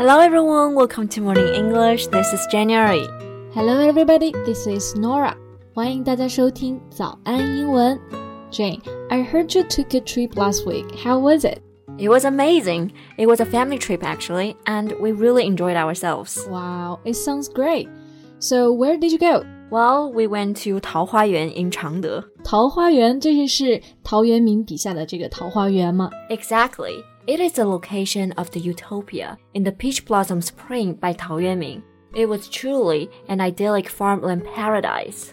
Hello everyone, welcome to Morning English. This is January. Hello everybody, this is Norah. 欢迎大家收听早安英文。Jane, I heard you took a trip last week. How was it? It was amazing. It was a family trip actually, and we really enjoyed ourselves. Wow, it sounds great. So where did you go? Well, we went to 桃花源 in 常德。桃花源，这是是陶渊明笔下的这个桃花源吗？Exactly. It is the location of the utopia in the peach blossom spring by Tao Yuanming. It was truly an idyllic farmland paradise.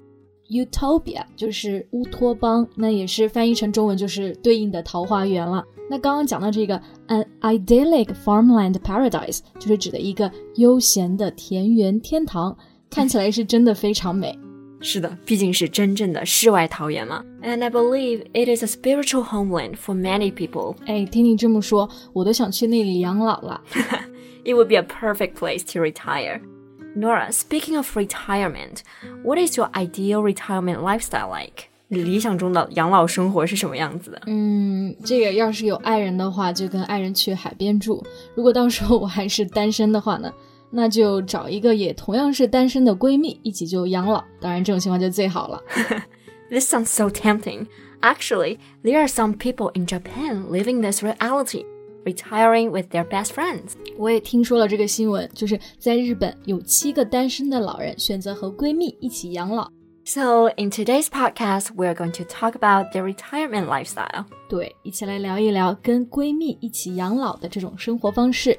Utopia 就是乌托邦，那也是翻译成中文就是对应的桃花源了。那刚刚讲到这个 an idyllic farmland paradise，就是指的一个悠闲的田园天堂。看起来是真的非常美。 是的，毕竟是真正的世外桃源嘛。And I believe it is a spiritual homeland for many people。哎，听你这么说，我都想去那里养老了。It would be a perfect place to retire. Norah, speaking of retirement, what is your ideal retirement lifestyle like? 你理想中的养老生活是什么样子的？嗯，这个要是有爱人的话，就跟爱人去海边住；如果到时候我还是单身的话呢，那就找一个也同样是单身的闺蜜一起就养老，当然这种情况就最好了。This sounds so tempting. Actually, there are some people in Japan living this reality, retiring with their best friends. 我也听说了这个新闻，就是在日本有七个单身的老人选择和闺蜜一起养老。So in today's podcast, we're going to talk about the retirement lifestyle. 对，一起来聊一聊跟闺蜜一起养老的这种生活方式。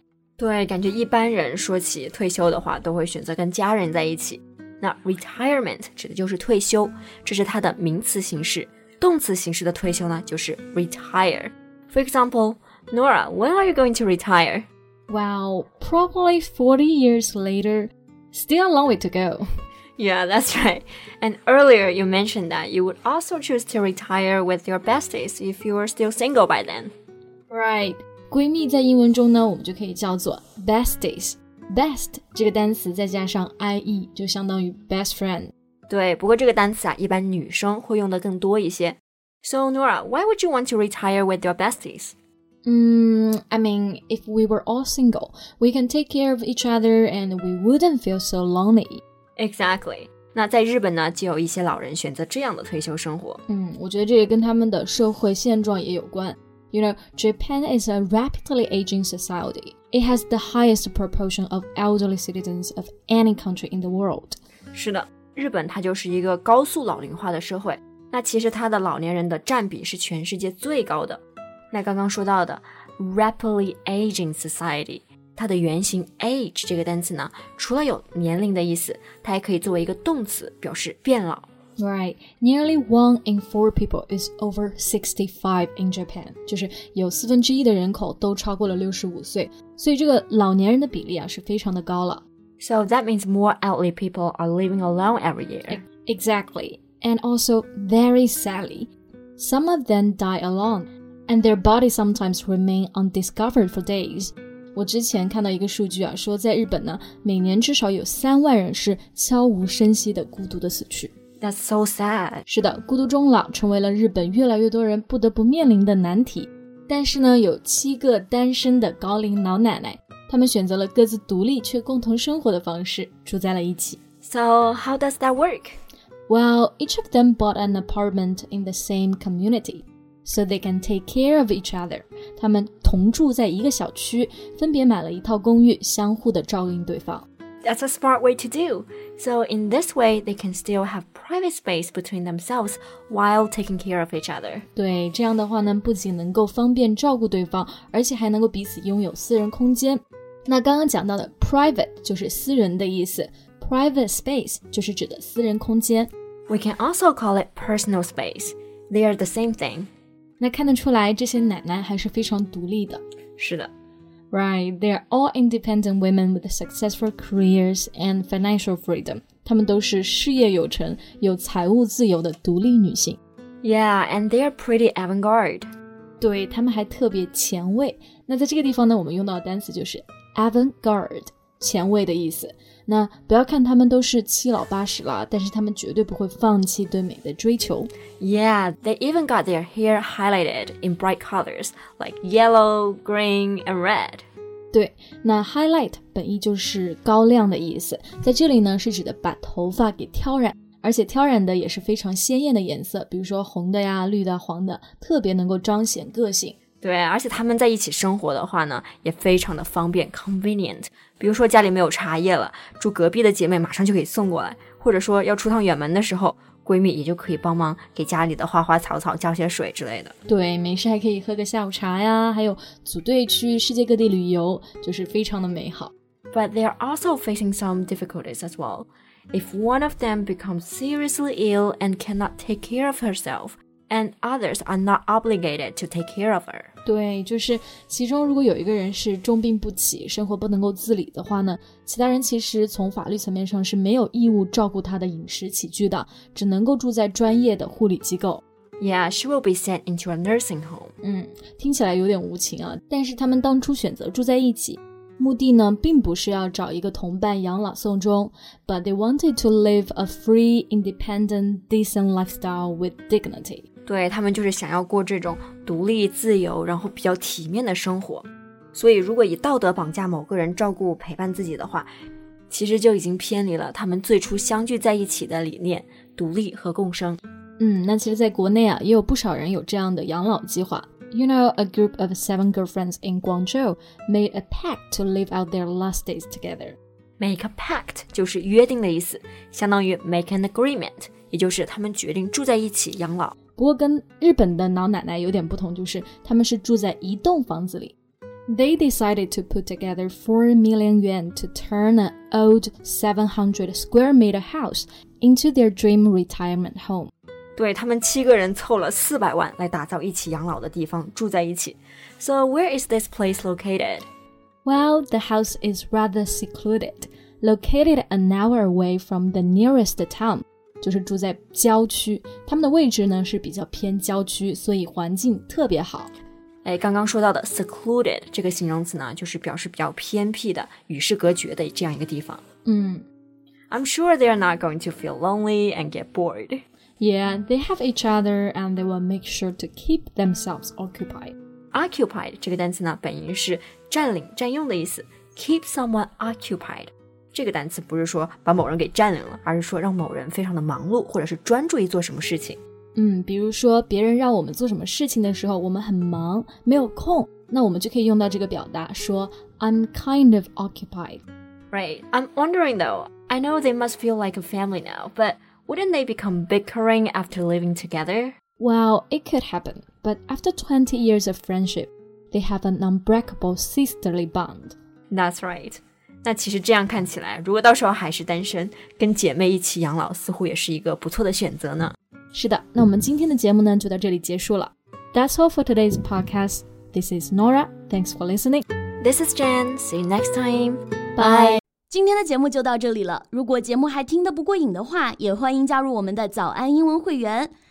对，感觉一般人说起退休的话，都会选择跟家人在一起。那 retirement 指的就是退休，这是它的名词形式。动词形式的退休呢，就是 retire。For example, Norah, when are you going to retire? Well, probably 40 years later. Still a long way to go. Yeah, that's right. And earlier you mentioned that you would also choose to retire with your besties if you were still single by then. Right. 闺蜜在英文中呢，我们就可以叫做 besties。best 这个单词再加上 ie 就相当于 best friend。对，不过这个单词啊，一般女生会用的更多一些。So Norah, why would you want to retire with your besties? Mm, I mean, if we were all single, we can take care of each other and we wouldn't feel so lonely. Exactly. 那在日本呢，就有一些老人选择这样的退休生活。嗯，我觉得这也跟他们的社会现状也有关。You know, Japan is a rapidly aging society. It has the highest proportion of elderly citizens of any country in the world. 是的，日本它就是一个高速老龄化的社会。那其实它的老年人的占比是全世界最高的。那刚刚说到的 rapidly aging society，它的原型 age 这个单词呢，除了有年龄的意思，它还可以作为一个动词，表示变老。Right, nearly one in four people is over sixty-five in Japan，就是有四分之一的人口都超过了六十五岁，所以这个老年人的比例啊是非常的高了。So that means more elderly people are living alone every year. Exactly, and also very sadly, some of them die alone, and their bodies sometimes remain undiscovered for days. 我之前看到一个数据啊，说在日本呢，每年至少有三万人是悄无声息的孤独的死去。 That's so sad。是的，孤独终老成为了日本越来越多人不得不面临的难题。但是呢，有七个单身的高龄老奶奶，她们选择了各自独立却共同生活的方式，住在了一起。So how does that work? Well, each of them bought an apartment in the same community, so they can take care of each other. 他们同住在一个小区，分别买了一套公寓，相互的照应对方。That's a smart way to do. So in this way, they can still have private space between themselves while taking care of each other. 对，这样的话呢，不仅能够方便照顾对方，而且还能够彼此拥有私人空间。那刚刚讲到的 private 就是私人的意思，private space 就是指的私人空间。We can also call it personal space. They are the same thing. 那看得出来，这些奶奶还是非常独立的。是的。 Right, they are all independent women with successful careers and financial freedom. 她们都是事业有成、有财务自由的独立女性。Yeah, and they are pretty avant-garde. 对，她们还特别前卫。那在这个地方呢，我们用到的单词就是 avant-garde， 前卫的意思。那不要看他们都是七老八十了，但是他们绝对不会放弃对美的追求。Yeah, they even got their hair highlighted in bright colors like yellow, green, and red. 对，那 highlight 本意就是高亮的意思，在这里呢是指的把头发给挑染，而且挑染的也是非常鲜艳的颜色，比如说红的呀、绿的、黄的，特别能够彰显个性。对，而且他们在一起生活的话呢，也非常的方便，convenient。比如说家里没有茶叶了，住隔壁的姐妹马上就可以送过来，或者说要出趟远门的时候，闺蜜也就可以帮忙给家里的花花草草浇些水之类的。对，没事还可以喝个下午茶呀，还有组队去世界各地旅游，就是非常的美好。But they are also facing some difficulties as well. If one of them becomes seriously ill and cannot take care of herself, and others are not obligated to take care of her. 对，就是其中如果有一个人是重病不起，生活不能够自理的话呢，其他人其实从法律层面上是没有义务照顾他的饮食起居的，只能够住在专业的护理机构。 Yeah, she will be sent into a nursing home. 嗯，听起来有点无情啊，但是他们当初选择住在一起，目的呢并不是要找一个同伴养老送终，but they wanted to live a free, independent, decent lifestyle with dignity. 对他们就是想要过这种独立、自由，然后比较体面的生活。所以，如果以道德绑架某个人照顾、陪伴自己的话，其实就已经偏离了他们最初相聚在一起的理念——独立和共生。嗯，那其实，在国内啊，也有不少人有这样的养老计划。You know, a group of seven girlfriends in Guangzhou made a pact to live out their last days together. Make a pact 就是约定的意思，相当于 make an agreement，也就是他们决定住在一起养老。不过跟日本的老奶奶有点不同，就是他们是住在一栋房子里。They decided to put together four million yuan to turn an old 700 square meter house into their dream retirement home. 对他们七个人凑了四百万来打造一起养老的地方，住在一起。So where is this place located? Well, the house is rather secluded, located an hour away from the nearest town. 就是住在郊区，他们的位置呢是比较偏郊区，所以环境特别好。哎，刚刚说到的 secluded 这个形容词呢，就是表示比较偏僻的、与世隔绝的这样一个地方。嗯 I'm sure they are not going to feel lonely and get bored. ，Yeah, they have each other and they will make sure to keep themselves occupied. Occupied 这个单词呢，本意是占领、占用的意思。Keep someone occupied 这个单词不是说把某人给占领了，而是说让某人非常的忙碌，或者是专注于做什么事情。嗯，比如说别人让我们做什么事情的时候，我们很忙，没有空，那我们就可以用到这个表达，说 I'm kind of occupied。 Right. I'm wondering though. I know they must feel like a family now, but wouldn't they become bickering after living together? Well, it could happen, but after 20 years of friendship, they have an unbreakable sisterly bond. That's right. 那其实这样看起来，如果到时候还是单身，跟姐妹一起养老，似乎也是一个不错的选择呢。是的，那我们今天的节目呢就到这里结束了。That's all for today's podcast. This is Nora. Thanks for listening. This is Jen. See you next time. Bye. 今天的节目就到这里了。如果节目还听得不过瘾的话，也欢迎加入我们的早安英文会员。